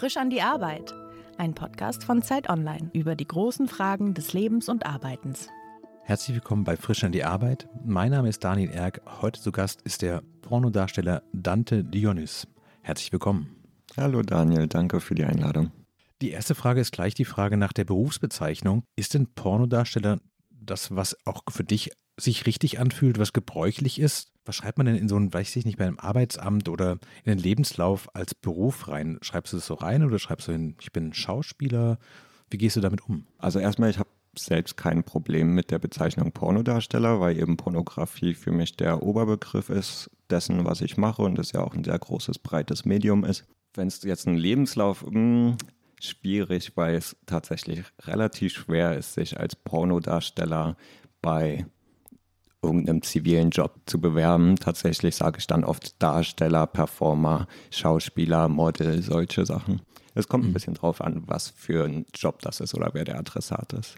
Frisch an die Arbeit. Ein Podcast von Zeit Online über die großen Fragen des Lebens und Arbeitens. Herzlich willkommen bei Frisch an die Arbeit. Mein Name ist Daniel Erck. Heute zu Gast ist der Pornodarsteller Dante Dionys. Herzlich willkommen. Hallo Daniel, danke für die Einladung. Die erste Frage ist gleich die Frage nach der Berufsbezeichnung. Ist denn Pornodarsteller das, was auch für dich sich richtig anfühlt, was gebräuchlich ist? Was schreibt man denn in so ein, weiß ich nicht, bei einem Arbeitsamt oder in den Lebenslauf als Beruf rein? Schreibst du das so rein oder schreibst du hin, ich bin Schauspieler? Wie gehst du damit um? Also erstmal, ich habe selbst kein Problem mit der Bezeichnung Pornodarsteller, weil eben Pornografie für mich der Oberbegriff ist dessen, was ich mache und es ja auch ein sehr großes, breites Medium ist. Wenn es jetzt ein Lebenslauf, mh, hm, schwierig, weil es tatsächlich relativ schwer ist, sich als Pornodarsteller bei irgendeinem zivilen Job zu bewerben. Tatsächlich sage ich dann oft Darsteller, Performer, Schauspieler, Model, solche Sachen. Es kommt ein mhm. bisschen drauf an, was für ein Job das ist oder wer der Adressat ist.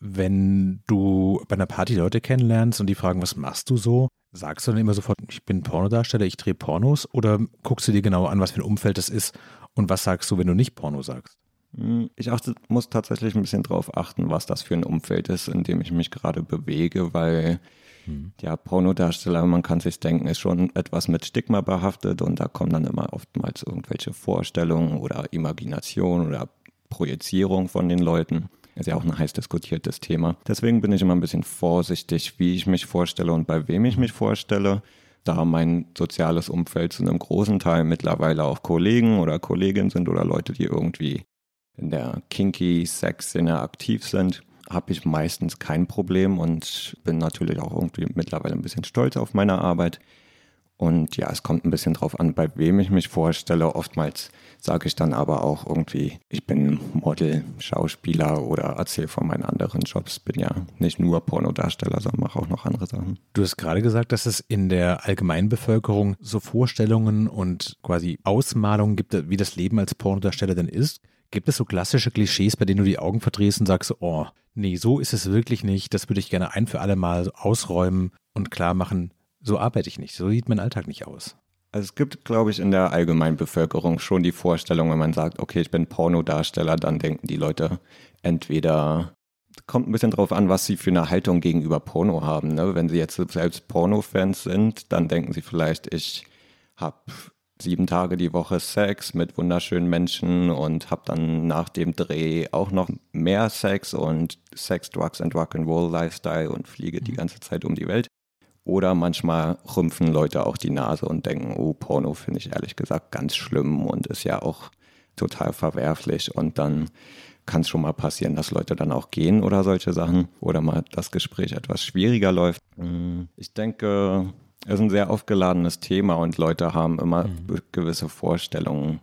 Wenn du bei einer Party Leute kennenlernst und die fragen, was machst du so, sagst du dann immer sofort, ich bin Pornodarsteller, ich drehe Pornos oder guckst du dir genau an, was für ein Umfeld das ist und was sagst du, wenn du nicht Porno sagst? Hm, ich achte, muss tatsächlich ein bisschen drauf achten, was das für ein Umfeld ist, in dem ich mich gerade bewege, weil hm. ja, Pornodarsteller, man kann sich denken, ist schon etwas mit Stigma behaftet und da kommen dann immer oftmals irgendwelche Vorstellungen oder Imagination oder Projizierung von den Leuten. Ist ja auch ein heiß diskutiertes Thema. Deswegen bin ich immer ein bisschen vorsichtig, wie ich mich vorstelle und bei wem ich mich vorstelle da mein soziales Umfeld zu einem großen Teil mittlerweile auch Kollegen oder Kolleginnen sind oder Leute, die irgendwie in der kinky Sex-Szene aktiv sind, habe ich meistens kein Problem und bin natürlich auch irgendwie mittlerweile ein bisschen stolz auf meine Arbeit. Und ja, es kommt ein bisschen drauf an, bei wem ich mich vorstelle. Oftmals sage ich dann aber auch irgendwie, ich bin Model, Schauspieler oder erzähle von meinen anderen Jobs. Bin ja nicht nur Pornodarsteller, sondern mache auch noch andere Sachen. Du hast gerade gesagt, dass es in der Allgemeinbevölkerung so Vorstellungen und quasi Ausmalungen gibt, wie das Leben als Pornodarsteller denn ist. Gibt es so klassische Klischees, bei denen du die Augen verdrehst und sagst, oh, nee, so ist es wirklich nicht. Das würde ich gerne ein für alle Mal ausräumen und klar machen, so arbeite ich nicht, so sieht mein Alltag nicht aus. Also es gibt, glaube ich, in der allgemeinen Bevölkerung schon die Vorstellung, wenn man sagt, okay, ich bin Pornodarsteller, dann denken die Leute entweder, kommt ein bisschen drauf an, was sie für eine Haltung gegenüber Porno haben. Ne? Wenn sie jetzt selbst Porno-Fans sind, dann denken sie vielleicht, ich habe sieben Tage die Woche Sex mit wunderschönen Menschen und habe dann nach dem Dreh auch noch mehr Sex und Sex, Drugs and Rock'n'Roll Lifestyle und fliege die mhm. ganze Zeit um die Welt. Oder manchmal rümpfen Leute auch die Nase und denken, oh, Porno finde ich ehrlich gesagt ganz schlimm und ist ja auch total verwerflich. Und dann kann es schon mal passieren, dass Leute dann auch gehen oder solche Sachen oder mal das Gespräch etwas schwieriger läuft. Mhm. Ich denke, es ist ein sehr aufgeladenes Thema und Leute haben immer mhm. gewisse Vorstellungen,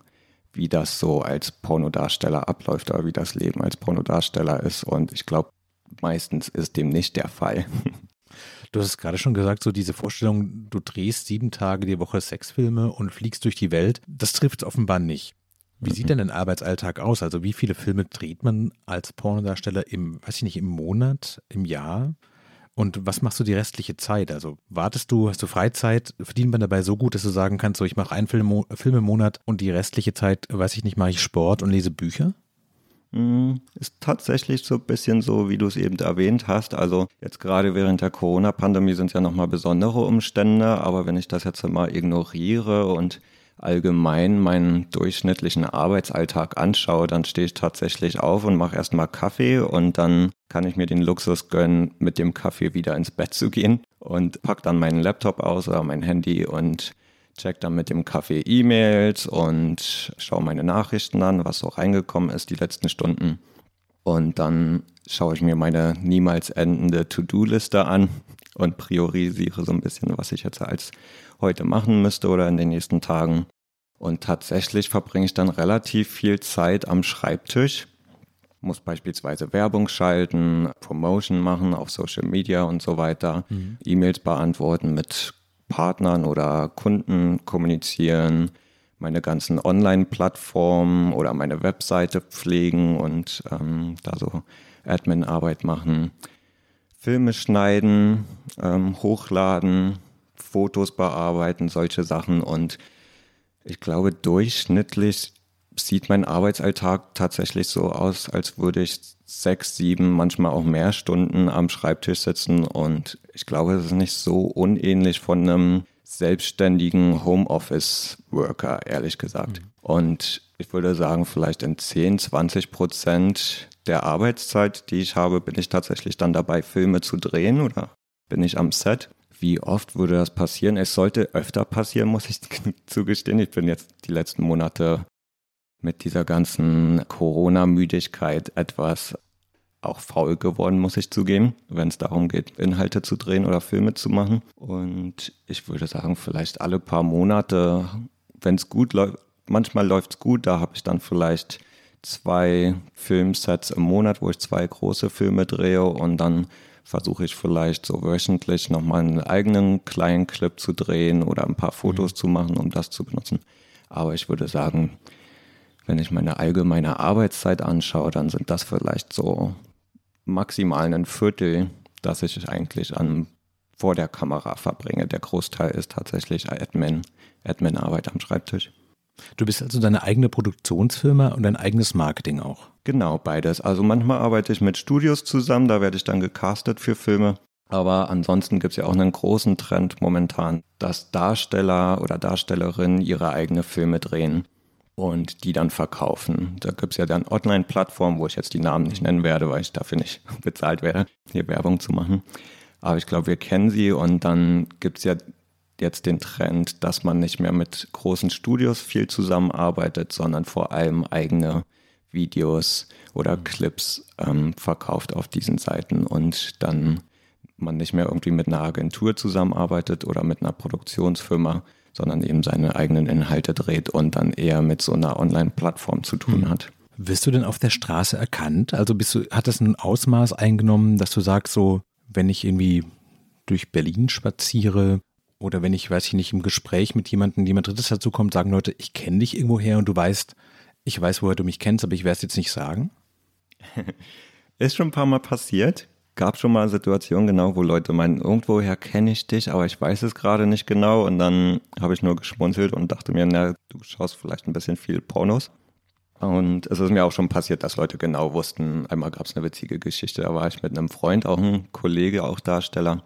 wie das so als Pornodarsteller abläuft oder wie das Leben als Pornodarsteller ist. Und ich glaube, meistens ist dem nicht der Fall. Du hast es gerade schon gesagt, so diese Vorstellung, du drehst sieben Tage die Woche Sexfilme und fliegst durch die Welt, das trifft offenbar nicht. Wie sieht denn dein Arbeitsalltag aus? Also wie viele Filme dreht man als Pornodarsteller im, weiß ich nicht, im Monat, im Jahr? Und was machst du die restliche Zeit? Also wartest du, hast du Freizeit? Verdient man dabei so gut, dass du sagen kannst, so ich mache einen Film, Film im Monat und die restliche Zeit, weiß ich nicht, mache ich Sport und lese Bücher? Mm, ist tatsächlich so ein bisschen so, wie du es eben erwähnt hast. Also jetzt gerade während der Corona-Pandemie sind ja nochmal besondere Umstände, aber wenn ich das jetzt mal ignoriere und allgemein meinen durchschnittlichen Arbeitsalltag anschaue, dann stehe ich tatsächlich auf und mache erstmal Kaffee und dann kann ich mir den Luxus gönnen, mit dem Kaffee wieder ins Bett zu gehen und pack dann meinen Laptop aus oder mein Handy und check dann mit dem Kaffee E-Mails und schaue meine Nachrichten an, was so reingekommen ist die letzten Stunden. Und dann schaue ich mir meine niemals endende To-Do-Liste an und priorisiere so ein bisschen, was ich jetzt als heute machen müsste oder in den nächsten Tagen. Und tatsächlich verbringe ich dann relativ viel Zeit am Schreibtisch. Muss beispielsweise Werbung schalten, Promotion machen auf Social Media und so weiter, mhm. E-Mails beantworten mit Partnern oder Kunden kommunizieren, meine ganzen Online-Plattformen oder meine Webseite pflegen und ähm, da so Admin-Arbeit machen, Filme schneiden, ähm, hochladen, Fotos bearbeiten, solche Sachen. Und ich glaube, durchschnittlich sieht mein Arbeitsalltag tatsächlich so aus, als würde ich sechs, sieben, manchmal auch mehr Stunden am Schreibtisch sitzen. Und ich glaube, es ist nicht so unähnlich von einem selbstständigen Homeoffice-Worker, ehrlich gesagt. Mhm. Und ich würde sagen, vielleicht in 10, 20 Prozent der Arbeitszeit, die ich habe, bin ich tatsächlich dann dabei, Filme zu drehen oder bin ich am Set. Wie oft würde das passieren? Es sollte öfter passieren, muss ich zugestehen. Ich bin jetzt die letzten Monate mit dieser ganzen Corona-Müdigkeit etwas auch faul geworden, muss ich zugeben, wenn es darum geht, Inhalte zu drehen oder Filme zu machen. Und ich würde sagen, vielleicht alle paar Monate, wenn es gut läuft, manchmal läuft es gut, da habe ich dann vielleicht zwei Filmsets im Monat, wo ich zwei große Filme drehe und dann versuche ich vielleicht so wöchentlich nochmal einen eigenen kleinen Clip zu drehen oder ein paar Fotos mhm. zu machen, um das zu benutzen. Aber ich würde sagen, wenn ich meine allgemeine Arbeitszeit anschaue, dann sind das vielleicht so maximal ein Viertel, das ich eigentlich an vor der Kamera verbringe. Der Großteil ist tatsächlich Admin, Admin-Arbeit am Schreibtisch. Du bist also deine eigene Produktionsfirma und dein eigenes Marketing auch. Genau, beides. Also manchmal arbeite ich mit Studios zusammen, da werde ich dann gecastet für Filme. Aber ansonsten gibt es ja auch einen großen Trend momentan, dass Darsteller oder Darstellerinnen ihre eigene Filme drehen und die dann verkaufen. Da gibt es ja dann Online-Plattformen, wo ich jetzt die Namen nicht nennen werde, weil ich dafür nicht bezahlt werde, hier Werbung zu machen. Aber ich glaube, wir kennen sie und dann gibt es ja jetzt den Trend, dass man nicht mehr mit großen Studios viel zusammenarbeitet, sondern vor allem eigene Videos oder mhm. Clips ähm, verkauft auf diesen Seiten und dann man nicht mehr irgendwie mit einer Agentur zusammenarbeitet oder mit einer Produktionsfirma, sondern eben seine eigenen Inhalte dreht und dann eher mit so einer Online-Plattform zu tun mhm. hat. Wirst du denn auf der Straße erkannt? Also bist du, hat das ein Ausmaß eingenommen, dass du sagst, so, wenn ich irgendwie durch Berlin spaziere, oder wenn ich, weiß ich nicht, im Gespräch mit jemandem, jemand Drittes dazu kommt, sagen Leute, ich kenne dich irgendwo her und du weißt, ich weiß, woher du mich kennst, aber ich werde es jetzt nicht sagen? Ist schon ein paar Mal passiert. Gab schon mal Situationen, genau, wo Leute meinen, irgendwoher kenne ich dich, aber ich weiß es gerade nicht genau. Und dann habe ich nur geschmunzelt und dachte mir, na, du schaust vielleicht ein bisschen viel Pornos. Und es ist mir auch schon passiert, dass Leute genau wussten, einmal gab es eine witzige Geschichte, da war ich mit einem Freund, auch ein Kollege, auch Darsteller.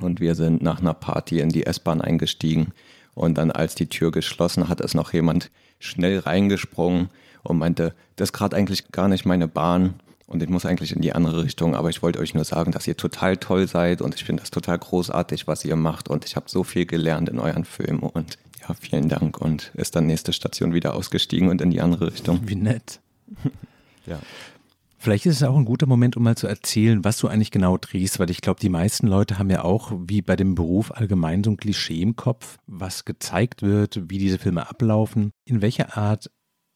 Und wir sind nach einer Party in die S-Bahn eingestiegen. Und dann, als die Tür geschlossen hat, ist noch jemand schnell reingesprungen und meinte, das ist gerade eigentlich gar nicht meine Bahn und ich muss eigentlich in die andere Richtung, aber ich wollte euch nur sagen, dass ihr total toll seid und ich finde das total großartig, was ihr macht und ich habe so viel gelernt in euren Filmen und ja, vielen Dank und ist dann nächste Station wieder ausgestiegen und in die andere Richtung. Wie nett. ja. Vielleicht ist es auch ein guter Moment, um mal zu erzählen, was du eigentlich genau drehst, weil ich glaube, die meisten Leute haben ja auch, wie bei dem Beruf allgemein, so ein Klischee im Kopf, was gezeigt wird, wie diese Filme ablaufen. In welcher Art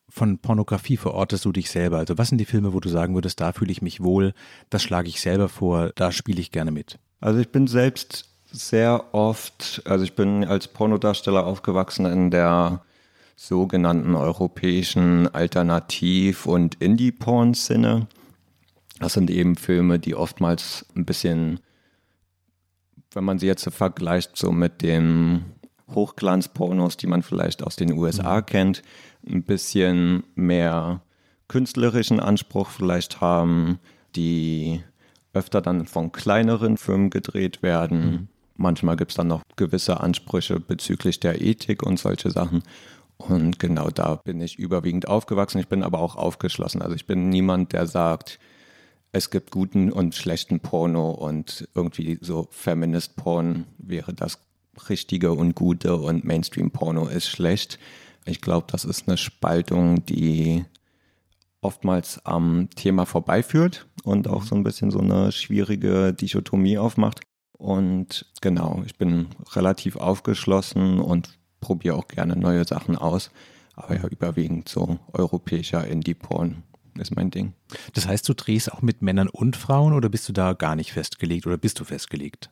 von Pornografie verortest du dich selber? Also was sind die Filme, wo du sagen würdest, da fühle ich mich wohl, das schlage ich selber vor, da spiele ich gerne mit? Also ich bin selbst sehr oft, also ich bin als Pornodarsteller aufgewachsen in der sogenannten europäischen Alternativ- und Indie-Porn-Szene. Das sind eben Filme, die oftmals ein bisschen, wenn man sie jetzt vergleicht, so mit den Hochglanzpornos, die man vielleicht aus den USA mhm. kennt, ein bisschen mehr künstlerischen Anspruch vielleicht haben, die öfter dann von kleineren Firmen gedreht werden. Mhm. Manchmal gibt es dann noch gewisse Ansprüche bezüglich der Ethik und solche Sachen. Und genau da bin ich überwiegend aufgewachsen. Ich bin aber auch aufgeschlossen. Also ich bin niemand, der sagt, es gibt guten und schlechten Porno und irgendwie so Feminist-Porn wäre das Richtige und Gute und Mainstream-Porno ist schlecht. Ich glaube, das ist eine Spaltung, die oftmals am Thema vorbeiführt und auch so ein bisschen so eine schwierige Dichotomie aufmacht. Und genau, ich bin relativ aufgeschlossen und probiere auch gerne neue Sachen aus. Aber ja, überwiegend so europäischer Indie-Porn ist mein Ding. Das heißt, du drehst auch mit Männern und Frauen oder bist du da gar nicht festgelegt oder bist du festgelegt?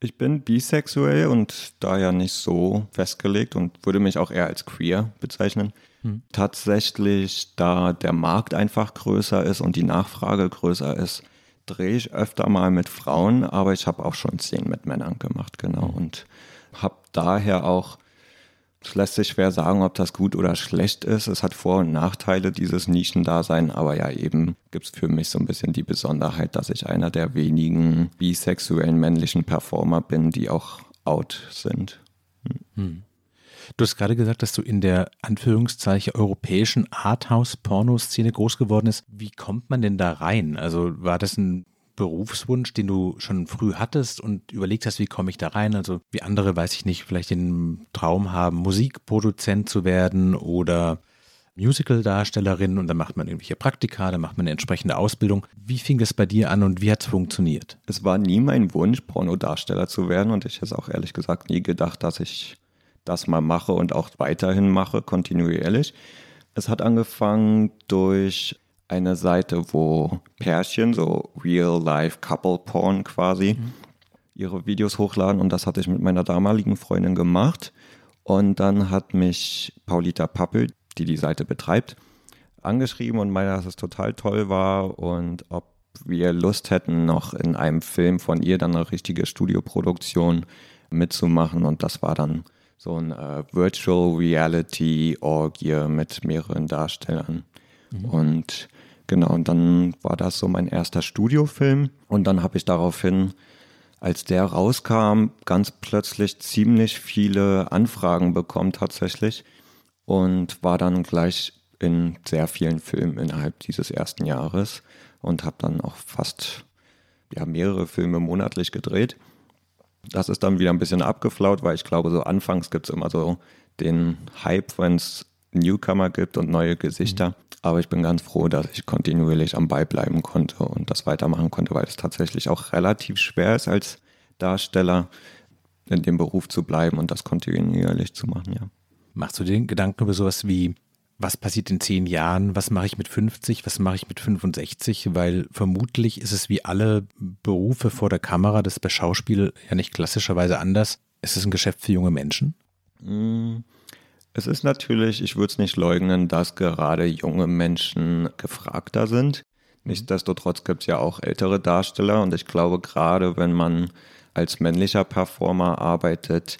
Ich bin bisexuell und daher nicht so festgelegt und würde mich auch eher als queer bezeichnen. Hm. Tatsächlich, da der Markt einfach größer ist und die Nachfrage größer ist, drehe ich öfter mal mit Frauen, aber ich habe auch schon Szenen mit Männern gemacht, genau. Hm. Und habe daher auch Es lässt sich schwer sagen, ob das gut oder schlecht ist. Es hat Vor- und Nachteile, dieses Nischendasein, aber ja, eben gibt es für mich so ein bisschen die Besonderheit, dass ich einer der wenigen bisexuellen männlichen Performer bin, die auch out sind. Hm. Hm. Du hast gerade gesagt, dass du in der Anführungszeichen europäischen Arthouse-Pornoszene groß geworden bist. Wie kommt man denn da rein? Also war das ein Berufswunsch, den du schon früh hattest und überlegt hast, wie komme ich da rein? Also wie andere, weiß ich nicht, vielleicht den Traum haben, Musikproduzent zu werden oder Musical-Darstellerin und dann macht man irgendwelche Praktika, dann macht man eine entsprechende Ausbildung. Wie fing das bei dir an und wie hat es funktioniert? Es war nie mein Wunsch, Pornodarsteller zu werden und ich hätte auch ehrlich gesagt nie gedacht, dass ich das mal mache und auch weiterhin mache, kontinuierlich. Es hat angefangen durch eine Seite, wo Pärchen, so Real-Life Couple Porn quasi, mhm. ihre Videos hochladen und das hatte ich mit meiner damaligen Freundin gemacht. Und dann hat mich Paulita Pappel, die die Seite betreibt, angeschrieben und meinte, dass es total toll war und ob wir Lust hätten, noch in einem Film von ihr dann eine richtige Studioproduktion mitzumachen. Und das war dann so ein äh, Virtual Reality Orgie mit mehreren Darstellern. Mhm. Und Genau, und dann war das so mein erster Studiofilm. Und dann habe ich daraufhin, als der rauskam, ganz plötzlich ziemlich viele Anfragen bekommen tatsächlich. Und war dann gleich in sehr vielen Filmen innerhalb dieses ersten Jahres und habe dann auch fast ja, mehrere Filme monatlich gedreht. Das ist dann wieder ein bisschen abgeflaut, weil ich glaube, so anfangs gibt es immer so den Hype, wenn es Newcomer gibt und neue Gesichter. Mhm. Aber ich bin ganz froh, dass ich kontinuierlich am Ball bleiben konnte und das weitermachen konnte, weil es tatsächlich auch relativ schwer ist, als Darsteller in dem Beruf zu bleiben und das kontinuierlich zu machen, ja. Machst du den Gedanken über sowas wie, was passiert in zehn Jahren, was mache ich mit 50, was mache ich mit 65? Weil vermutlich ist es wie alle Berufe vor der Kamera, das ist bei Schauspiel ja nicht klassischerweise anders. Ist es ein Geschäft für junge Menschen? Mmh. Es ist natürlich, ich würde es nicht leugnen, dass gerade junge Menschen gefragter sind. Nichtsdestotrotz gibt es ja auch ältere Darsteller und ich glaube, gerade wenn man als männlicher Performer arbeitet,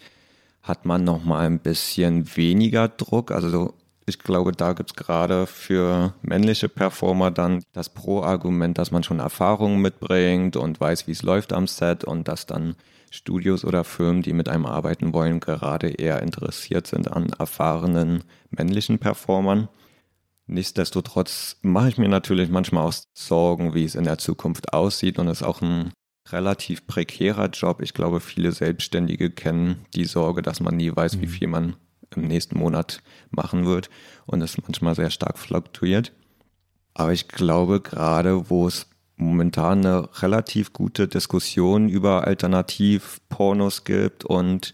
hat man nochmal ein bisschen weniger Druck. Also ich glaube, da gibt es gerade für männliche Performer dann das Pro-Argument, dass man schon Erfahrungen mitbringt und weiß, wie es läuft am Set und dass dann Studios oder Firmen, die mit einem arbeiten wollen, gerade eher interessiert sind an erfahrenen männlichen Performern. Nichtsdestotrotz mache ich mir natürlich manchmal auch Sorgen, wie es in der Zukunft aussieht und es ist auch ein relativ prekärer Job. Ich glaube, viele Selbstständige kennen die Sorge, dass man nie weiß, wie mhm. viel man im nächsten Monat machen wird und es manchmal sehr stark fluktuiert. Aber ich glaube, gerade wo es momentan eine relativ gute Diskussion über Alternativpornos gibt und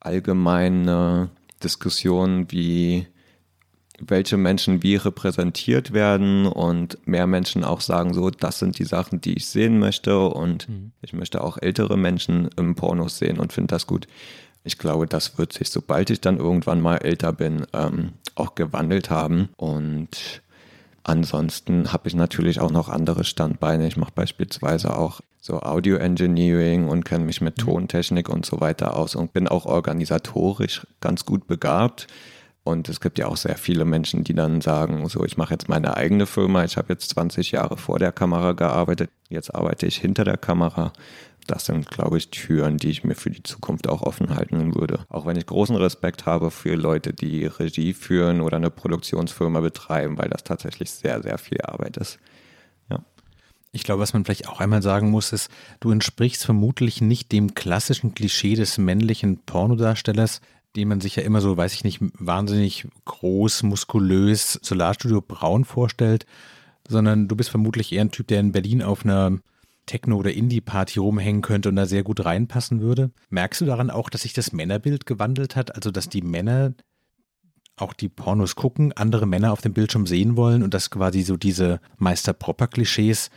allgemeine Diskussionen, wie welche Menschen wie repräsentiert werden und mehr Menschen auch sagen, so, das sind die Sachen, die ich sehen möchte und mhm. ich möchte auch ältere Menschen im Pornos sehen und finde das gut. Ich glaube, das wird sich, sobald ich dann irgendwann mal älter bin, ähm, auch gewandelt haben und Ansonsten habe ich natürlich auch noch andere Standbeine. Ich mache beispielsweise auch so Audio Engineering und kenne mich mit mhm. Tontechnik und so weiter aus und bin auch organisatorisch ganz gut begabt. Und es gibt ja auch sehr viele Menschen, die dann sagen, so, ich mache jetzt meine eigene Firma, ich habe jetzt 20 Jahre vor der Kamera gearbeitet, jetzt arbeite ich hinter der Kamera das sind, glaube ich, Türen, die ich mir für die Zukunft auch offen halten würde. Auch wenn ich großen Respekt habe für Leute, die Regie führen oder eine Produktionsfirma betreiben, weil das tatsächlich sehr, sehr viel Arbeit ist. Ja. Ich glaube, was man vielleicht auch einmal sagen muss, ist, du entsprichst vermutlich nicht dem klassischen Klischee des männlichen Pornodarstellers, den man sich ja immer so, weiß ich nicht, wahnsinnig groß, muskulös, Solarstudio braun vorstellt, sondern du bist vermutlich eher ein Typ, der in Berlin auf einer Techno- oder Indie-Party rumhängen könnte und da sehr gut reinpassen würde. Merkst du daran auch, dass sich das Männerbild gewandelt hat? Also, dass die Männer auch die Pornos gucken, andere Männer auf dem Bildschirm sehen wollen und dass quasi so diese Meister-Propper-Klischees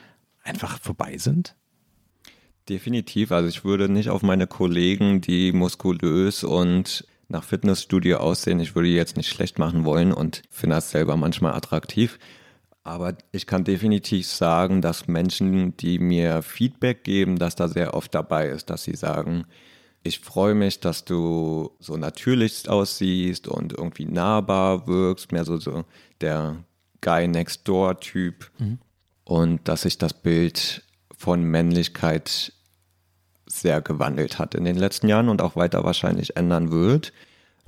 einfach vorbei sind? Definitiv. Also ich würde nicht auf meine Kollegen, die muskulös und nach Fitnessstudio aussehen, ich würde die jetzt nicht schlecht machen wollen und finde das selber manchmal attraktiv. Aber ich kann definitiv sagen, dass Menschen, die mir Feedback geben, dass da sehr oft dabei ist, dass sie sagen, ich freue mich, dass du so natürlich aussiehst und irgendwie nahbar wirkst, mehr so, so der Guy Next Door Typ. Mhm. Und dass sich das Bild von Männlichkeit sehr gewandelt hat in den letzten Jahren und auch weiter wahrscheinlich ändern wird.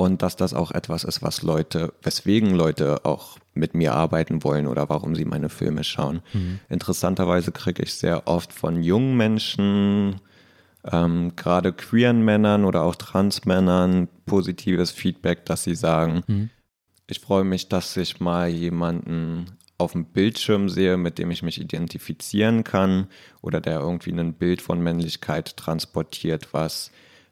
Und dass das auch etwas ist, was Leute, weswegen Leute auch mit mir arbeiten wollen oder warum sie meine Filme schauen. Mhm. Interessanterweise kriege ich sehr oft von jungen Menschen, ähm, gerade queeren Männern oder auch Transmännern positives Feedback, dass sie sagen, mhm. ich freue mich, dass ich mal jemanden auf dem Bildschirm sehe, mit dem ich mich identifizieren kann oder der irgendwie ein Bild von Männlichkeit transportiert, was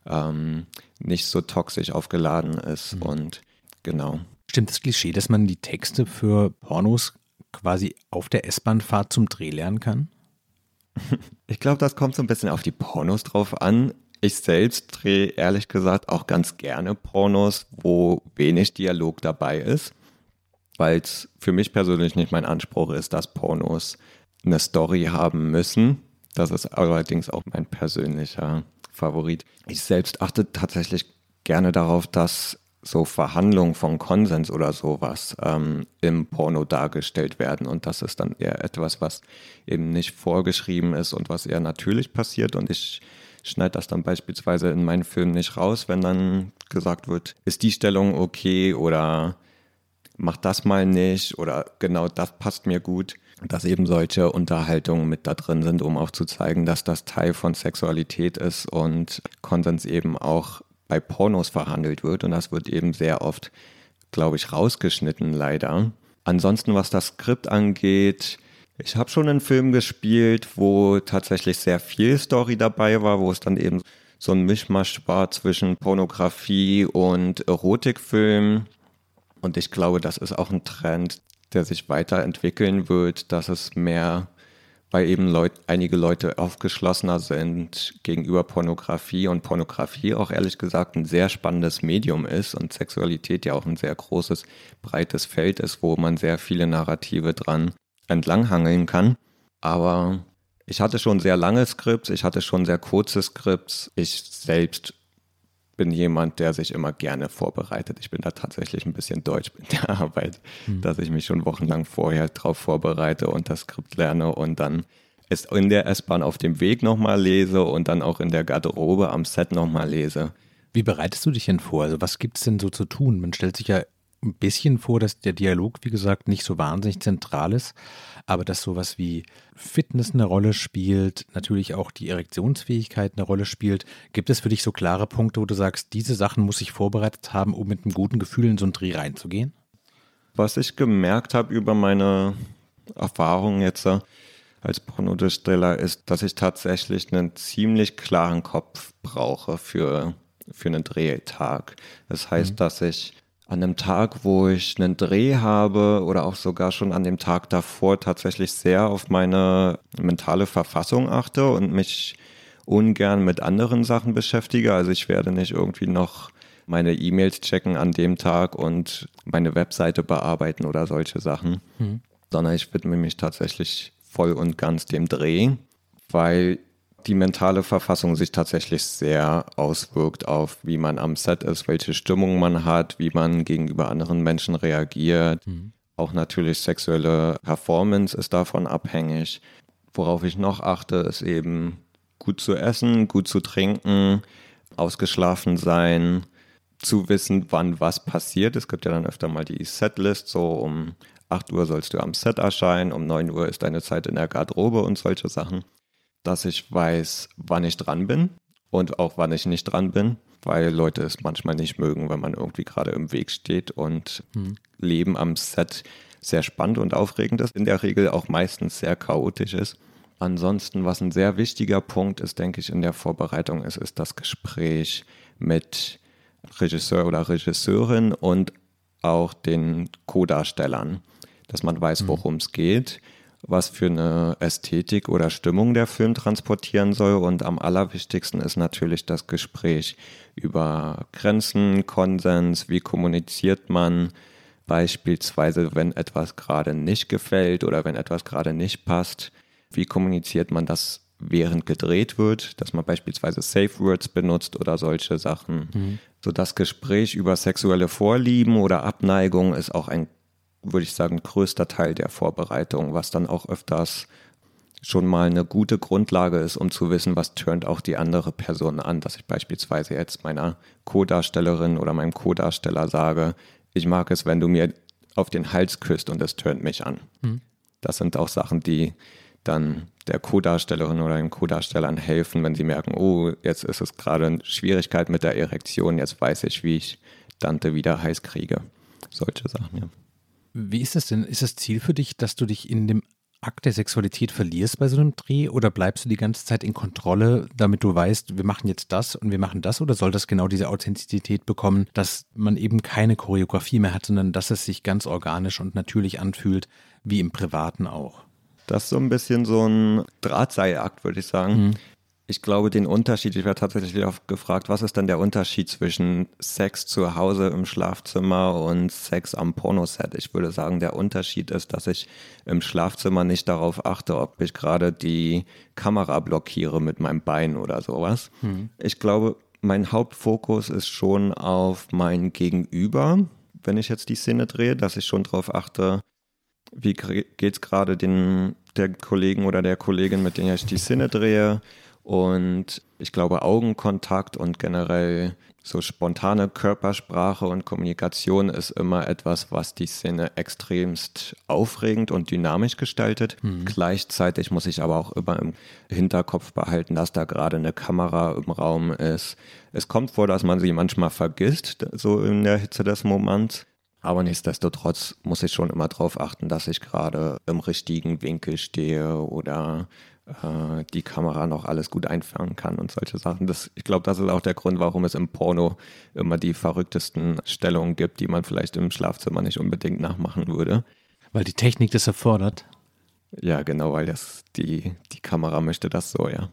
ähm, nicht so toxisch aufgeladen ist. Mhm. Und genau. Stimmt das Klischee, dass man die Texte für Pornos quasi auf der S-Bahn-Fahrt zum Dreh lernen kann? Ich glaube, das kommt so ein bisschen auf die Pornos drauf an. Ich selbst drehe ehrlich gesagt auch ganz gerne Pornos, wo wenig Dialog dabei ist, weil es für mich persönlich nicht mein Anspruch ist, dass Pornos eine Story haben müssen. Das ist allerdings auch mein persönlicher Favorit. Ich selbst achte tatsächlich gerne darauf, dass so Verhandlungen von Konsens oder sowas ähm, im Porno dargestellt werden. Und das ist dann eher etwas, was eben nicht vorgeschrieben ist und was eher natürlich passiert. Und ich schneide das dann beispielsweise in meinen Filmen nicht raus, wenn dann gesagt wird, ist die Stellung okay oder mach das mal nicht oder genau das passt mir gut. Dass eben solche Unterhaltungen mit da drin sind, um auch zu zeigen, dass das Teil von Sexualität ist und Konsens eben auch bei Pornos verhandelt wird und das wird eben sehr oft, glaube ich, rausgeschnitten leider. Ansonsten, was das Skript angeht, ich habe schon einen Film gespielt, wo tatsächlich sehr viel Story dabei war, wo es dann eben so ein Mischmasch war zwischen Pornografie und Erotikfilm. Und ich glaube, das ist auch ein Trend, der sich weiterentwickeln wird, dass es mehr weil eben Leut, einige Leute aufgeschlossener sind gegenüber Pornografie und Pornografie auch ehrlich gesagt ein sehr spannendes Medium ist und Sexualität ja auch ein sehr großes, breites Feld ist, wo man sehr viele Narrative dran entlanghangeln kann. Aber ich hatte schon sehr lange Skripts, ich hatte schon sehr kurze Skripts. Ich selbst bin jemand, der sich immer gerne vorbereitet. Ich bin da tatsächlich ein bisschen deutsch mit der Arbeit, mhm. dass ich mich schon wochenlang vorher darauf vorbereite und das Skript lerne und dann es in der S-Bahn auf dem Weg nochmal lese und dann auch in der Garderobe am Set nochmal lese. Wie bereitest du dich denn vor? Also was gibt es denn so zu tun? Man stellt sich ja ein bisschen vor, dass der Dialog, wie gesagt, nicht so wahnsinnig zentral ist, aber dass sowas wie Fitness eine Rolle spielt, natürlich auch die Erektionsfähigkeit eine Rolle spielt. Gibt es für dich so klare Punkte, wo du sagst, diese Sachen muss ich vorbereitet haben, um mit einem guten Gefühl in so einen Dreh reinzugehen? Was ich gemerkt habe über meine Erfahrungen jetzt äh, als Pornodarsteller ist, dass ich tatsächlich einen ziemlich klaren Kopf brauche für, für einen Drehtag. Das heißt, mhm. dass ich an einem Tag, wo ich einen Dreh habe oder auch sogar schon an dem Tag davor tatsächlich sehr auf meine mentale Verfassung achte und mich ungern mit anderen Sachen beschäftige. Also ich werde nicht irgendwie noch meine E-Mails checken an dem Tag und meine Webseite bearbeiten oder solche Sachen, mhm. sondern ich widme mich tatsächlich voll und ganz dem Dreh, weil die mentale Verfassung sich tatsächlich sehr auswirkt auf, wie man am Set ist, welche Stimmung man hat, wie man gegenüber anderen Menschen reagiert. Mhm. Auch natürlich sexuelle Performance ist davon abhängig. Worauf ich noch achte, ist eben gut zu essen, gut zu trinken, ausgeschlafen sein, zu wissen, wann was passiert. Es gibt ja dann öfter mal die Setlist, so um 8 Uhr sollst du am Set erscheinen, um 9 Uhr ist deine Zeit in der Garderobe und solche Sachen dass ich weiß, wann ich dran bin und auch wann ich nicht dran bin, weil Leute es manchmal nicht mögen, wenn man irgendwie gerade im Weg steht und hm. Leben am Set sehr spannend und aufregend ist, in der Regel auch meistens sehr chaotisch ist. Ansonsten, was ein sehr wichtiger Punkt ist, denke ich, in der Vorbereitung ist, ist das Gespräch mit Regisseur oder Regisseurin und auch den Co-Darstellern, dass man weiß, hm. worum es geht was für eine Ästhetik oder Stimmung der Film transportieren soll. Und am allerwichtigsten ist natürlich das Gespräch über Grenzen, Konsens, wie kommuniziert man beispielsweise, wenn etwas gerade nicht gefällt oder wenn etwas gerade nicht passt. Wie kommuniziert man das während gedreht wird, dass man beispielsweise Safe Words benutzt oder solche Sachen. Mhm. So das Gespräch über sexuelle Vorlieben oder Abneigung ist auch ein, würde ich sagen, größter Teil der Vorbereitung, was dann auch öfters schon mal eine gute Grundlage ist, um zu wissen, was turnt auch die andere Person an, dass ich beispielsweise jetzt meiner Co-Darstellerin oder meinem Co-Darsteller sage, ich mag es, wenn du mir auf den Hals küsst und es turnt mich an. Mhm. Das sind auch Sachen, die dann der Co-Darstellerin oder den Co-Darstellern helfen, wenn sie merken, oh, jetzt ist es gerade eine Schwierigkeit mit der Erektion, jetzt weiß ich, wie ich Dante wieder heiß kriege. Solche Sachen, ja. Wie ist es denn? Ist das Ziel für dich, dass du dich in dem Akt der Sexualität verlierst bei so einem Dreh oder bleibst du die ganze Zeit in Kontrolle, damit du weißt, wir machen jetzt das und wir machen das oder soll das genau diese Authentizität bekommen, dass man eben keine Choreografie mehr hat, sondern dass es sich ganz organisch und natürlich anfühlt, wie im Privaten auch? Das ist so ein bisschen so ein Drahtseilakt, würde ich sagen. Mhm. Ich glaube, den Unterschied, ich werde tatsächlich oft gefragt, was ist denn der Unterschied zwischen Sex zu Hause im Schlafzimmer und Sex am Pornoset? Ich würde sagen, der Unterschied ist, dass ich im Schlafzimmer nicht darauf achte, ob ich gerade die Kamera blockiere mit meinem Bein oder sowas. Mhm. Ich glaube, mein Hauptfokus ist schon auf mein Gegenüber, wenn ich jetzt die Szene drehe, dass ich schon darauf achte, wie geht es gerade den der Kollegen oder der Kollegin, mit denen ich die Szene drehe. Und ich glaube, Augenkontakt und generell so spontane Körpersprache und Kommunikation ist immer etwas, was die Szene extremst aufregend und dynamisch gestaltet. Mhm. Gleichzeitig muss ich aber auch immer im Hinterkopf behalten, dass da gerade eine Kamera im Raum ist. Es kommt vor, dass man sie manchmal vergisst, so in der Hitze des Moments. Aber nichtsdestotrotz muss ich schon immer darauf achten, dass ich gerade im richtigen Winkel stehe oder äh, die Kamera noch alles gut einfangen kann und solche Sachen. Das, ich glaube, das ist auch der Grund, warum es im Porno immer die verrücktesten Stellungen gibt, die man vielleicht im Schlafzimmer nicht unbedingt nachmachen würde. Weil die Technik das erfordert. Ja, genau, weil das die, die Kamera möchte das so, ja.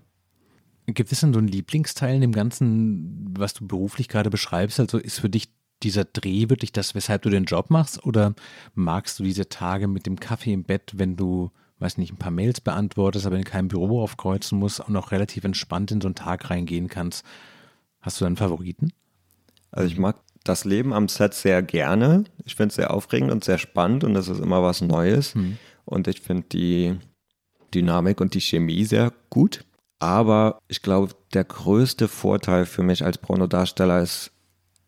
Gibt es denn so einen Lieblingsteil in dem Ganzen, was du beruflich gerade beschreibst? Also ist für dich dieser Dreh wirklich das, weshalb du den Job machst? Oder magst du diese Tage mit dem Kaffee im Bett, wenn du, weiß nicht, ein paar Mails beantwortest, aber in keinem Büro aufkreuzen musst und auch relativ entspannt in so einen Tag reingehen kannst? Hast du einen Favoriten? Also ich mag das Leben am Set sehr gerne. Ich finde es sehr aufregend und sehr spannend und es ist immer was Neues. Hm. Und ich finde die Dynamik und die Chemie sehr gut. Aber ich glaube, der größte Vorteil für mich als Pornodarsteller ist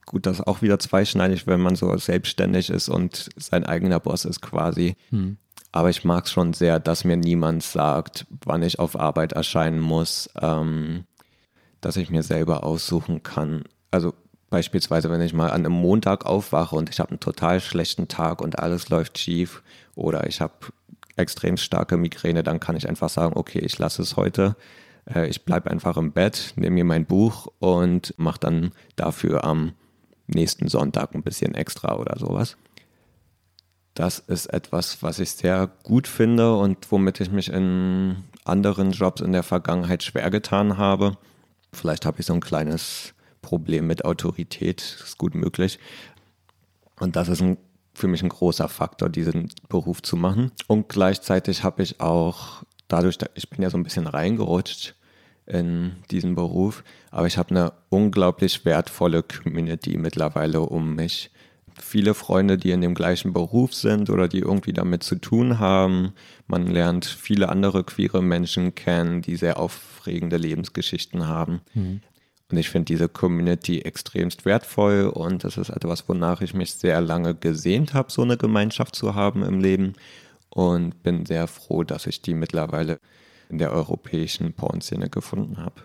gut, das ist auch wieder zweischneidig, wenn man so selbstständig ist und sein eigener Boss ist quasi. Hm. Aber ich mag es schon sehr, dass mir niemand sagt, wann ich auf Arbeit erscheinen muss, ähm, dass ich mir selber aussuchen kann. Also beispielsweise, wenn ich mal an einem Montag aufwache und ich habe einen total schlechten Tag und alles läuft schief oder ich habe extrem starke Migräne, dann kann ich einfach sagen, okay, ich lasse es heute. Äh, ich bleibe einfach im Bett, nehme mir mein Buch und mache dann dafür am nächsten Sonntag ein bisschen extra oder sowas. Das ist etwas, was ich sehr gut finde und womit ich mich in anderen Jobs in der Vergangenheit schwer getan habe. Vielleicht habe ich so ein kleines Problem mit Autorität, ist gut möglich. Und das ist ein, für mich ein großer Faktor, diesen Beruf zu machen. Und gleichzeitig habe ich auch, dadurch, ich bin ja so ein bisschen reingerutscht, in diesem Beruf. Aber ich habe eine unglaublich wertvolle Community mittlerweile um mich. Viele Freunde, die in dem gleichen Beruf sind oder die irgendwie damit zu tun haben. Man lernt viele andere queere Menschen kennen, die sehr aufregende Lebensgeschichten haben. Mhm. Und ich finde diese Community extremst wertvoll und das ist etwas, wonach ich mich sehr lange gesehnt habe, so eine Gemeinschaft zu haben im Leben. Und bin sehr froh, dass ich die mittlerweile in der europäischen Pornszene gefunden habe.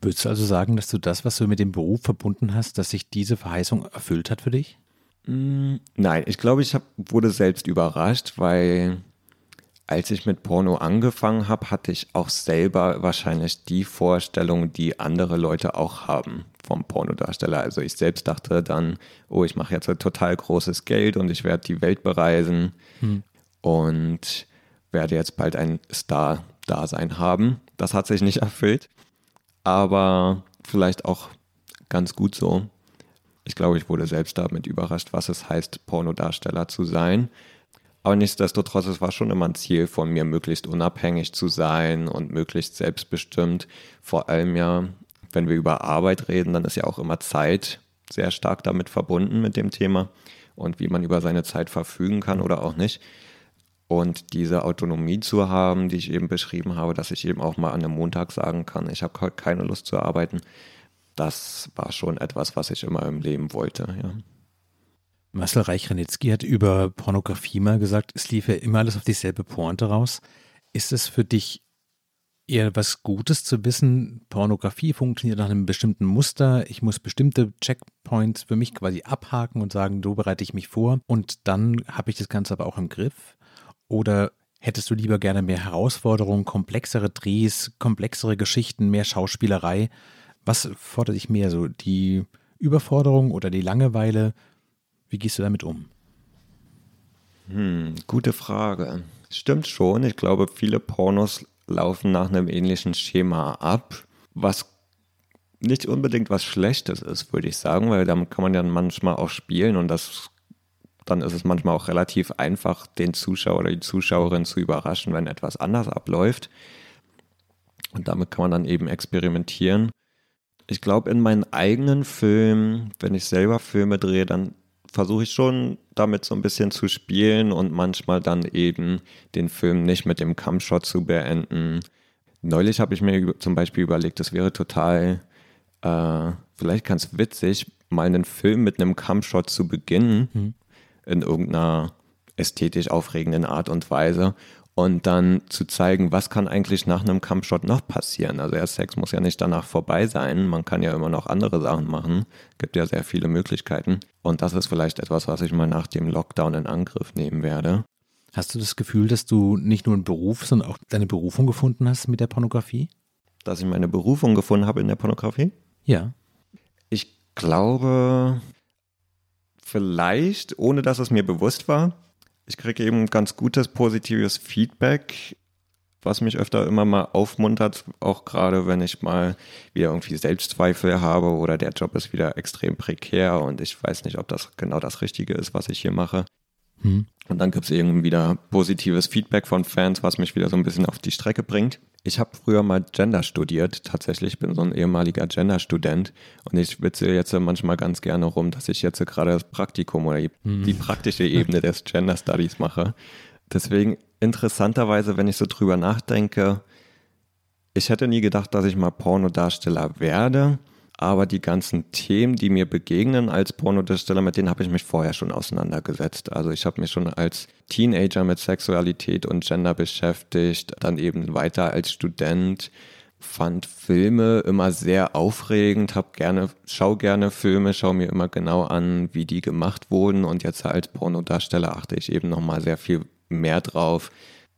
Würdest du also sagen, dass du das, was du mit dem Beruf verbunden hast, dass sich diese Verheißung erfüllt hat für dich? Mm, nein, ich glaube, ich hab, wurde selbst überrascht, weil als ich mit Porno angefangen habe, hatte ich auch selber wahrscheinlich die Vorstellung, die andere Leute auch haben vom Pornodarsteller. Also ich selbst dachte dann, oh, ich mache jetzt total großes Geld und ich werde die Welt bereisen hm. und werde jetzt bald ein Star Dasein haben. Das hat sich nicht erfüllt, aber vielleicht auch ganz gut so. Ich glaube, ich wurde selbst damit überrascht, was es heißt, Pornodarsteller zu sein. Aber nichtsdestotrotz, es war schon immer ein Ziel von mir, möglichst unabhängig zu sein und möglichst selbstbestimmt. Vor allem ja, wenn wir über Arbeit reden, dann ist ja auch immer Zeit sehr stark damit verbunden mit dem Thema und wie man über seine Zeit verfügen kann oder auch nicht. Und diese Autonomie zu haben, die ich eben beschrieben habe, dass ich eben auch mal an einem Montag sagen kann, ich habe keine Lust zu arbeiten, das war schon etwas, was ich immer im Leben wollte. Ja. Marcel Reich-Ranitzky hat über Pornografie mal gesagt, es lief ja immer alles auf dieselbe Pointe raus. Ist es für dich eher was Gutes zu wissen, Pornografie funktioniert nach einem bestimmten Muster, ich muss bestimmte Checkpoints für mich quasi abhaken und sagen, so bereite ich mich vor und dann habe ich das Ganze aber auch im Griff? Oder hättest du lieber gerne mehr Herausforderungen, komplexere Drehs, komplexere Geschichten, mehr Schauspielerei? Was fordert dich mehr, so die Überforderung oder die Langeweile? Wie gehst du damit um? Hm, gute Frage. Stimmt schon. Ich glaube, viele Pornos laufen nach einem ähnlichen Schema ab, was nicht unbedingt was Schlechtes ist, würde ich sagen, weil damit kann man ja manchmal auch spielen und das dann ist es manchmal auch relativ einfach, den Zuschauer oder die Zuschauerin zu überraschen, wenn etwas anders abläuft. Und damit kann man dann eben experimentieren. Ich glaube, in meinen eigenen Filmen, wenn ich selber Filme drehe, dann versuche ich schon damit so ein bisschen zu spielen und manchmal dann eben den Film nicht mit dem Cumshot zu beenden. Neulich habe ich mir zum Beispiel überlegt, es wäre total, äh, vielleicht ganz witzig, mal einen Film mit einem Cumshot zu beginnen, mhm. in irgendeiner ästhetisch aufregenden Art und Weise und dann zu zeigen, was kann eigentlich nach einem Kampfshot noch passieren. Also der Sex muss ja nicht danach vorbei sein, man kann ja immer noch andere Sachen machen, gibt ja sehr viele Möglichkeiten und das ist vielleicht etwas, was ich mal nach dem Lockdown in Angriff nehmen werde. Hast du das Gefühl, dass du nicht nur einen Beruf, sondern auch deine Berufung gefunden hast mit der Pornografie? Dass ich meine Berufung gefunden habe in der Pornografie? Ja. Ich glaube, vielleicht, ohne dass es mir bewusst war, ich kriege eben ganz gutes positives Feedback, was mich öfter immer mal aufmuntert, auch gerade wenn ich mal wieder irgendwie Selbstzweifel habe oder der Job ist wieder extrem prekär und ich weiß nicht, ob das genau das Richtige ist, was ich hier mache. Hm. Und dann gibt es irgendwie wieder positives Feedback von Fans, was mich wieder so ein bisschen auf die Strecke bringt. Ich habe früher mal Gender studiert, tatsächlich bin so ein ehemaliger Gender-Student und ich witze jetzt manchmal ganz gerne rum, dass ich jetzt gerade das Praktikum oder hm. die praktische Ebene des Gender Studies mache. Deswegen interessanterweise, wenn ich so drüber nachdenke, ich hätte nie gedacht, dass ich mal Pornodarsteller werde aber die ganzen Themen, die mir begegnen als Pornodarsteller, mit denen habe ich mich vorher schon auseinandergesetzt. Also ich habe mich schon als Teenager mit Sexualität und Gender beschäftigt, dann eben weiter als Student fand Filme immer sehr aufregend, hab gerne, schau gerne Filme, schau mir immer genau an, wie die gemacht wurden und jetzt als Pornodarsteller achte ich eben nochmal sehr viel mehr drauf.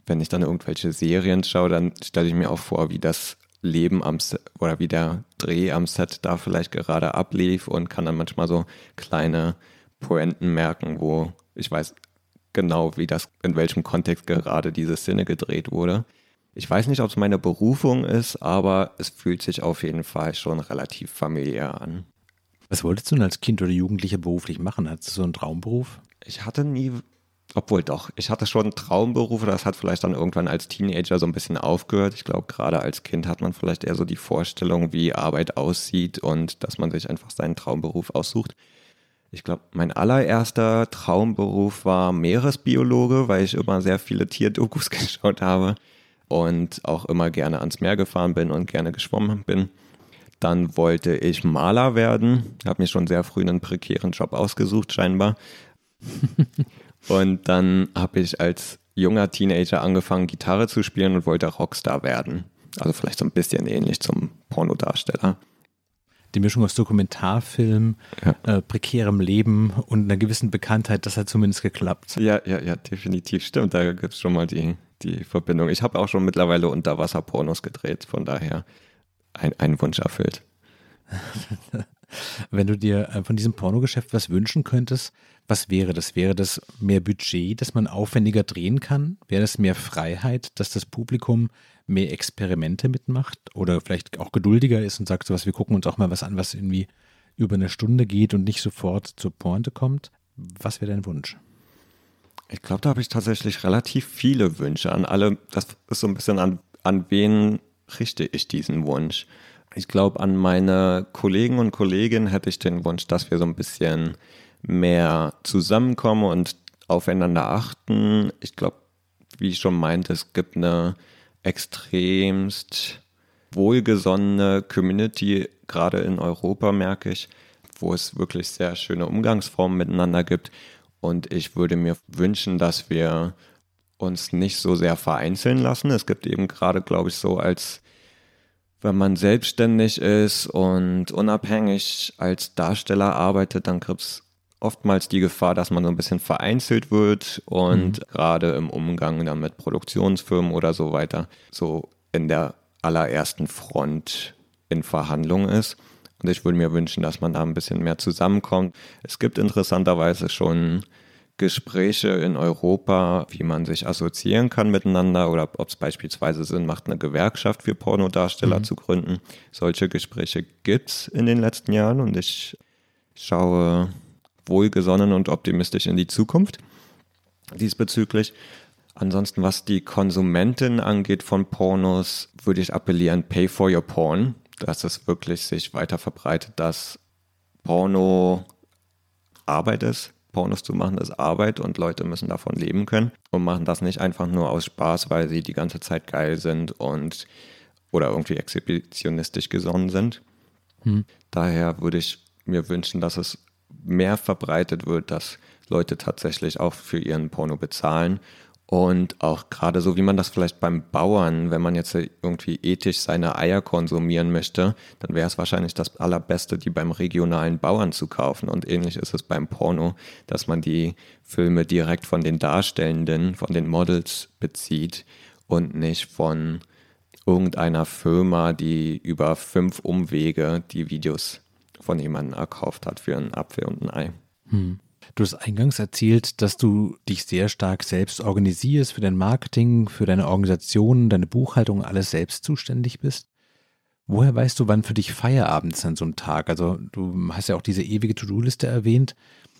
Wenn ich dann irgendwelche Serien schaue, dann stelle ich mir auch vor, wie das Leben am Set oder wie der Dreh am Set da vielleicht gerade ablief und kann dann manchmal so kleine Poenten merken, wo ich weiß genau, wie das, in welchem Kontext gerade diese Szene gedreht wurde. Ich weiß nicht, ob es meine Berufung ist, aber es fühlt sich auf jeden Fall schon relativ familiär an. Was wolltest du denn als Kind oder Jugendlicher beruflich machen? Hattest du so einen Traumberuf? Ich hatte nie obwohl doch, ich hatte schon Traumberufe, das hat vielleicht dann irgendwann als Teenager so ein bisschen aufgehört. Ich glaube, gerade als Kind hat man vielleicht eher so die Vorstellung, wie Arbeit aussieht und dass man sich einfach seinen Traumberuf aussucht. Ich glaube, mein allererster Traumberuf war Meeresbiologe, weil ich immer sehr viele Tierdokus geschaut habe und auch immer gerne ans Meer gefahren bin und gerne geschwommen bin. Dann wollte ich Maler werden, habe mir schon sehr früh einen prekären Job ausgesucht, scheinbar. Und dann habe ich als junger Teenager angefangen, Gitarre zu spielen und wollte Rockstar werden. Also vielleicht so ein bisschen ähnlich zum Pornodarsteller. Die Mischung aus Dokumentarfilm, ja. äh, prekärem Leben und einer gewissen Bekanntheit, das hat zumindest geklappt. Ja, ja, ja, definitiv. Stimmt, da gibt es schon mal die, die Verbindung. Ich habe auch schon mittlerweile Unterwasser-Pornos gedreht, von daher ein, ein Wunsch erfüllt. Wenn du dir äh, von diesem Pornogeschäft was wünschen könntest, was wäre das? Wäre das mehr Budget, dass man aufwendiger drehen kann? Wäre das mehr Freiheit, dass das Publikum mehr Experimente mitmacht oder vielleicht auch geduldiger ist und sagt so was, wir gucken uns auch mal was an, was irgendwie über eine Stunde geht und nicht sofort zur Pointe kommt? Was wäre dein Wunsch? Ich glaube, da habe ich tatsächlich relativ viele Wünsche an alle. Das ist so ein bisschen an, an wen richte ich diesen Wunsch. Ich glaube, an meine Kollegen und Kolleginnen hätte ich den Wunsch, dass wir so ein bisschen mehr zusammenkommen und aufeinander achten. Ich glaube, wie ich schon meinte, es gibt eine extremst wohlgesonnene Community, gerade in Europa merke ich, wo es wirklich sehr schöne Umgangsformen miteinander gibt. Und ich würde mir wünschen, dass wir uns nicht so sehr vereinzeln lassen. Es gibt eben gerade, glaube ich, so als wenn man selbstständig ist und unabhängig als Darsteller arbeitet, dann gibt es oftmals die Gefahr, dass man so ein bisschen vereinzelt wird und mhm. gerade im Umgang dann mit Produktionsfirmen oder so weiter so in der allerersten Front in Verhandlungen ist. Und ich würde mir wünschen, dass man da ein bisschen mehr zusammenkommt. Es gibt interessanterweise schon Gespräche in Europa, wie man sich assoziieren kann miteinander oder ob es beispielsweise Sinn macht, eine Gewerkschaft für Pornodarsteller mhm. zu gründen. Solche Gespräche gibt es in den letzten Jahren und ich schaue wohlgesonnen und optimistisch in die Zukunft diesbezüglich. Ansonsten, was die Konsumentin angeht von Pornos, würde ich appellieren, pay for your porn, dass es wirklich sich weiter verbreitet, dass Porno Arbeit ist, Pornos zu machen ist Arbeit und Leute müssen davon leben können und machen das nicht einfach nur aus Spaß, weil sie die ganze Zeit geil sind und oder irgendwie exhibitionistisch gesonnen sind. Hm. Daher würde ich mir wünschen, dass es mehr verbreitet wird, dass Leute tatsächlich auch für ihren Porno bezahlen und auch gerade so, wie man das vielleicht beim Bauern, wenn man jetzt irgendwie ethisch seine Eier konsumieren möchte, dann wäre es wahrscheinlich das Allerbeste, die beim regionalen Bauern zu kaufen. Und ähnlich ist es beim Porno, dass man die Filme direkt von den Darstellenden, von den Models bezieht und nicht von irgendeiner Firma, die über fünf Umwege die Videos von jemandem erkauft hat für einen Apfel und ein Ei. Hm. Du hast eingangs erzählt, dass du dich sehr stark selbst organisierst für dein Marketing, für deine Organisation, deine Buchhaltung, alles selbst zuständig bist. Woher weißt du, wann für dich Feierabend ist an so einem Tag? Also du hast ja auch diese ewige To-Do-Liste erwähnt.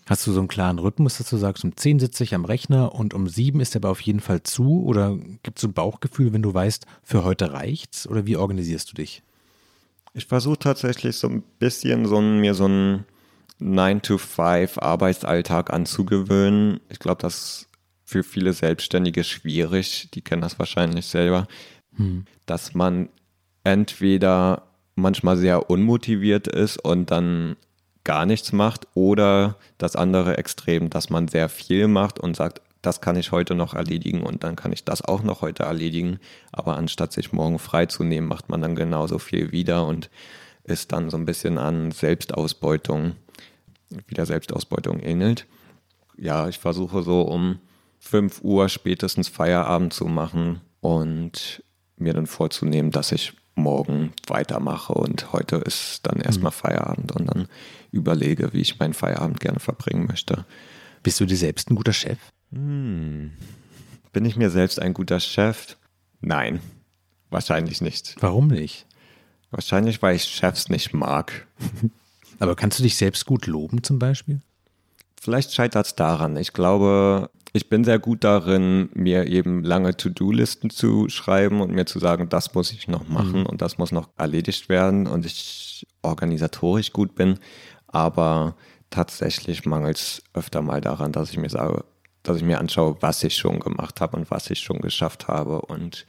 Hast du so einen klaren Rhythmus, dass du sagst, um 10 sitze ich am Rechner und um 7 ist er aber auf jeden Fall zu? Oder gibt es so ein Bauchgefühl, wenn du weißt, für heute reicht's? Oder wie organisierst du dich? Ich versuche tatsächlich so ein bisschen so ein, mir so ein 9-to-5-Arbeitsalltag anzugewöhnen. Ich glaube, das ist für viele Selbstständige schwierig. Die kennen das wahrscheinlich selber. Hm. Dass man entweder manchmal sehr unmotiviert ist und dann gar nichts macht oder das andere Extrem, dass man sehr viel macht und sagt, das kann ich heute noch erledigen und dann kann ich das auch noch heute erledigen. Aber anstatt sich morgen freizunehmen, macht man dann genauso viel wieder und ist dann so ein bisschen an Selbstausbeutung wieder Selbstausbeutung ähnelt. Ja, ich versuche so um 5 Uhr spätestens Feierabend zu machen und mir dann vorzunehmen, dass ich morgen weitermache und heute ist dann erstmal mhm. Feierabend und dann überlege, wie ich meinen Feierabend gerne verbringen möchte. Bist du dir selbst ein guter Chef? Hm. Bin ich mir selbst ein guter Chef? Nein, wahrscheinlich nicht. Warum nicht? Wahrscheinlich, weil ich Chefs nicht mag. Aber kannst du dich selbst gut loben zum Beispiel? Vielleicht scheitert es daran. Ich glaube, ich bin sehr gut darin, mir eben lange To-Do-Listen zu schreiben und mir zu sagen, das muss ich noch machen mhm. und das muss noch erledigt werden und ich organisatorisch gut bin. Aber tatsächlich mangelt es öfter mal daran, dass ich mir sage, dass ich mir anschaue, was ich schon gemacht habe und was ich schon geschafft habe und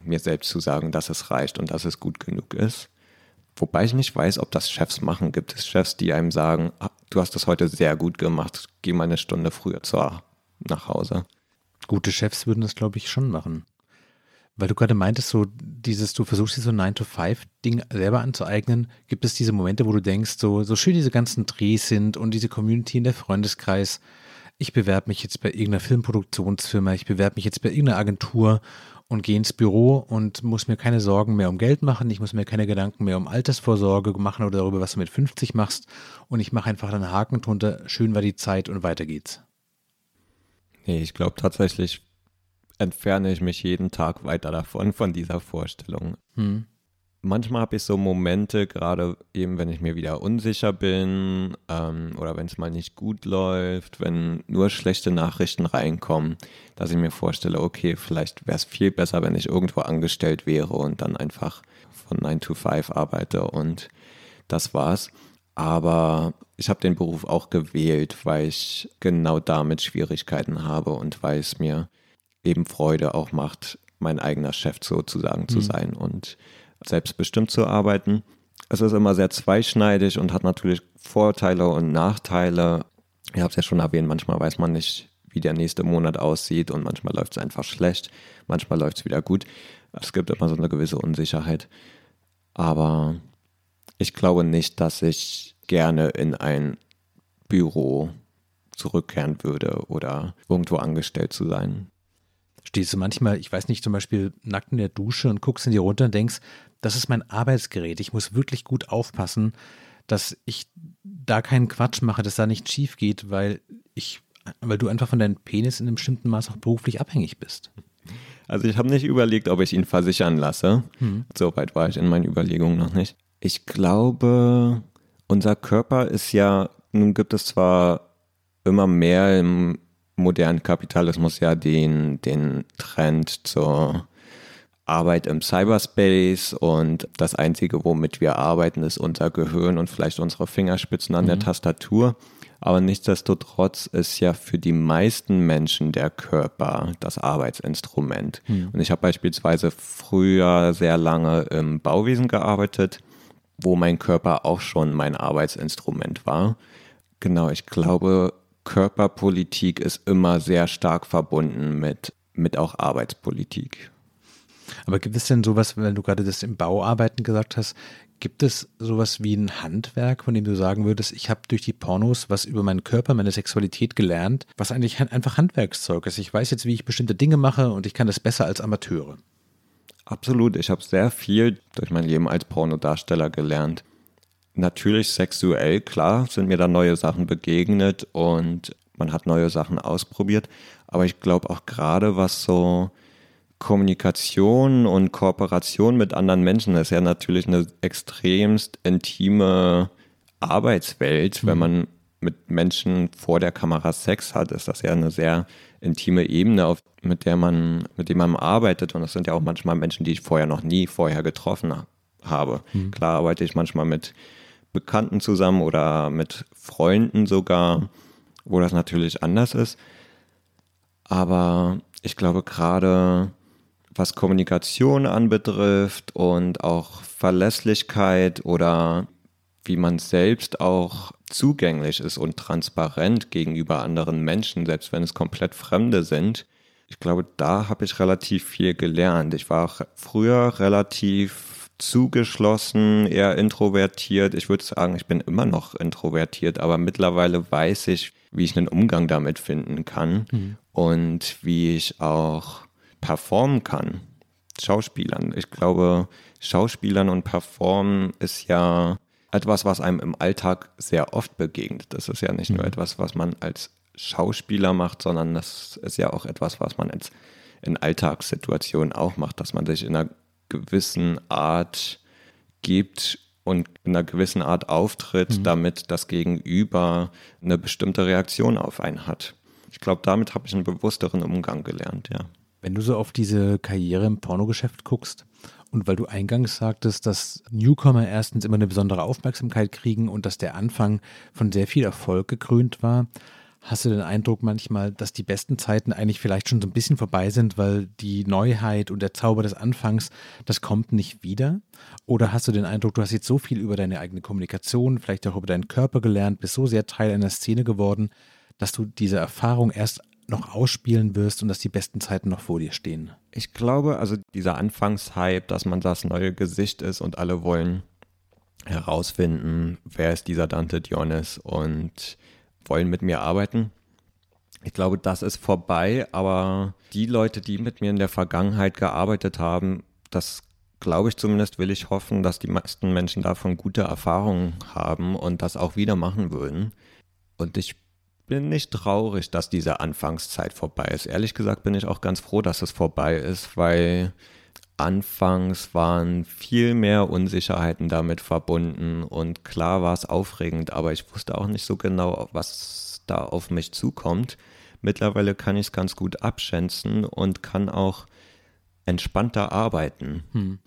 mir selbst zu sagen, dass es reicht und dass es gut genug ist. Wobei ich nicht weiß, ob das Chefs machen. Gibt es Chefs, die einem sagen, ah, du hast das heute sehr gut gemacht, geh mal eine Stunde früher zur, nach Hause? Gute Chefs würden das, glaube ich, schon machen. Weil du gerade meintest, so dieses, du versuchst dir so ein 9-to-5-Ding selber anzueignen, gibt es diese Momente, wo du denkst, so, so schön diese ganzen Drehs sind und diese Community in der Freundeskreis, ich bewerbe mich jetzt bei irgendeiner Filmproduktionsfirma, ich bewerbe mich jetzt bei irgendeiner Agentur und gehe ins Büro und muss mir keine Sorgen mehr um Geld machen. Ich muss mir keine Gedanken mehr um Altersvorsorge machen oder darüber, was du mit 50 machst. Und ich mache einfach einen Haken drunter. Schön war die Zeit und weiter geht's. Nee, ich glaube tatsächlich entferne ich mich jeden Tag weiter davon, von dieser Vorstellung. Hm. Manchmal habe ich so Momente, gerade eben, wenn ich mir wieder unsicher bin ähm, oder wenn es mal nicht gut läuft, wenn nur schlechte Nachrichten reinkommen, dass ich mir vorstelle, okay, vielleicht wäre es viel besser, wenn ich irgendwo angestellt wäre und dann einfach von 9 to 5 arbeite und das war's. Aber ich habe den Beruf auch gewählt, weil ich genau damit Schwierigkeiten habe und weil es mir eben Freude auch macht, mein eigener Chef sozusagen zu mhm. sein und selbstbestimmt zu arbeiten. Es ist immer sehr zweischneidig und hat natürlich Vorteile und Nachteile. Ich habe es ja schon erwähnt, manchmal weiß man nicht, wie der nächste Monat aussieht und manchmal läuft es einfach schlecht, manchmal läuft es wieder gut. Es gibt immer so eine gewisse Unsicherheit. Aber ich glaube nicht, dass ich gerne in ein Büro zurückkehren würde oder irgendwo angestellt zu sein. Stehst du manchmal, ich weiß nicht, zum Beispiel nackt in der Dusche und guckst in die runter und denkst, das ist mein Arbeitsgerät. Ich muss wirklich gut aufpassen, dass ich da keinen Quatsch mache, dass da nichts schief geht, weil ich, weil du einfach von deinem Penis in einem bestimmten Maß auch beruflich abhängig bist. Also ich habe nicht überlegt, ob ich ihn versichern lasse. Hm. So weit war ich in meinen Überlegungen noch nicht. Ich glaube, unser Körper ist ja, nun gibt es zwar immer mehr im modernen Kapitalismus ja den, den Trend zur Arbeit im Cyberspace und das Einzige, womit wir arbeiten, ist unser Gehirn und vielleicht unsere Fingerspitzen an mhm. der Tastatur. Aber nichtsdestotrotz ist ja für die meisten Menschen der Körper das Arbeitsinstrument. Mhm. Und ich habe beispielsweise früher sehr lange im Bauwesen gearbeitet, wo mein Körper auch schon mein Arbeitsinstrument war. Genau, ich glaube, Körperpolitik ist immer sehr stark verbunden mit, mit auch Arbeitspolitik. Aber gibt es denn sowas, wenn du gerade das im Bauarbeiten gesagt hast, gibt es sowas wie ein Handwerk, von dem du sagen würdest, ich habe durch die Pornos was über meinen Körper, meine Sexualität gelernt, was eigentlich einfach Handwerkszeug ist. Ich weiß jetzt, wie ich bestimmte Dinge mache und ich kann das besser als Amateure. Absolut, ich habe sehr viel durch mein Leben als Pornodarsteller gelernt natürlich sexuell, klar, sind mir da neue Sachen begegnet und man hat neue Sachen ausprobiert. Aber ich glaube auch gerade, was so Kommunikation und Kooperation mit anderen Menschen ist ja natürlich eine extremst intime Arbeitswelt. Mhm. Wenn man mit Menschen vor der Kamera Sex hat, ist das ja eine sehr intime Ebene, auf, mit der man, mit dem man arbeitet. Und das sind ja auch manchmal Menschen, die ich vorher noch nie vorher getroffen habe. Mhm. Klar arbeite ich manchmal mit Bekannten zusammen oder mit Freunden sogar, wo das natürlich anders ist. Aber ich glaube gerade, was Kommunikation anbetrifft und auch Verlässlichkeit oder wie man selbst auch zugänglich ist und transparent gegenüber anderen Menschen, selbst wenn es komplett Fremde sind. Ich glaube, da habe ich relativ viel gelernt. Ich war früher relativ zugeschlossen, eher introvertiert. Ich würde sagen, ich bin immer noch introvertiert, aber mittlerweile weiß ich, wie ich einen Umgang damit finden kann mhm. und wie ich auch performen kann. Schauspielern. Ich glaube, Schauspielern und Performen ist ja etwas, was einem im Alltag sehr oft begegnet. Das ist ja nicht mhm. nur etwas, was man als Schauspieler macht, sondern das ist ja auch etwas, was man als in Alltagssituationen auch macht, dass man sich in einer gewissen Art gibt und in einer gewissen Art auftritt, mhm. damit das Gegenüber eine bestimmte Reaktion auf einen hat. Ich glaube, damit habe ich einen bewussteren Umgang gelernt, ja. Wenn du so auf diese Karriere im Pornogeschäft guckst und weil du eingangs sagtest, dass Newcomer erstens immer eine besondere Aufmerksamkeit kriegen und dass der Anfang von sehr viel Erfolg gekrönt war, Hast du den Eindruck manchmal, dass die besten Zeiten eigentlich vielleicht schon so ein bisschen vorbei sind, weil die Neuheit und der Zauber des Anfangs, das kommt nicht wieder? Oder hast du den Eindruck, du hast jetzt so viel über deine eigene Kommunikation, vielleicht auch über deinen Körper gelernt, bist so sehr Teil einer Szene geworden, dass du diese Erfahrung erst noch ausspielen wirst und dass die besten Zeiten noch vor dir stehen? Ich glaube, also dieser Anfangshype, dass man das neue Gesicht ist und alle wollen herausfinden, wer ist dieser Dante Dionys und wollen mit mir arbeiten. Ich glaube, das ist vorbei, aber die Leute, die mit mir in der Vergangenheit gearbeitet haben, das glaube ich zumindest, will ich hoffen, dass die meisten Menschen davon gute Erfahrungen haben und das auch wieder machen würden. Und ich bin nicht traurig, dass diese Anfangszeit vorbei ist. Ehrlich gesagt bin ich auch ganz froh, dass es vorbei ist, weil anfangs waren viel mehr Unsicherheiten damit verbunden und klar war es aufregend, aber ich wusste auch nicht so genau, was da auf mich zukommt. Mittlerweile kann ich es ganz gut abschätzen und kann auch entspannter arbeiten. Hm.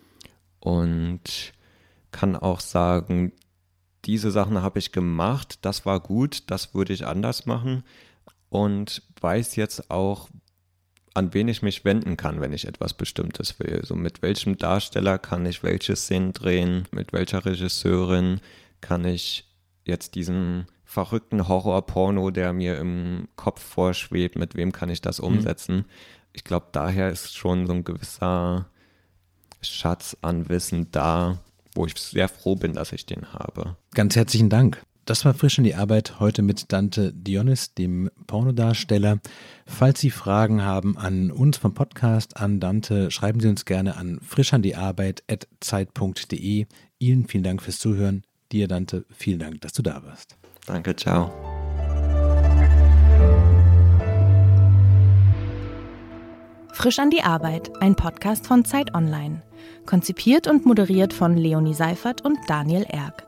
Und kann auch sagen, diese Sachen habe ich gemacht, das war gut, das würde ich anders machen und weiß jetzt auch, an wen ich mich wenden kann, wenn ich etwas Bestimmtes will. So mit welchem Darsteller kann ich welche Szenen drehen, mit welcher Regisseurin kann ich jetzt diesen verrückten Horrorporno, der mir im Kopf vorschwebt, mit wem kann ich das mhm. umsetzen. Mhm. Ich glaube, daher ist schon so ein gewisser Schatz an Wissen da, wo ich sehr froh bin, dass ich den habe. Ganz herzlichen Dank. Das war frisch in die Arbeit heute mit Dante Dionis, dem Pornodarsteller. Falls Sie Fragen haben an uns vom Podcast, an Dante, schreiben Sie uns gerne an frischandiearbeit.zeit.de. Ihnen vielen Dank fürs Zuhören. Dir, Dante, vielen Dank, dass du da warst. Danke, ciao. Frisch an die Arbeit, ein Podcast von Zeit Online. Konzipiert und moderiert von Leonie Seifert und Daniel Erck.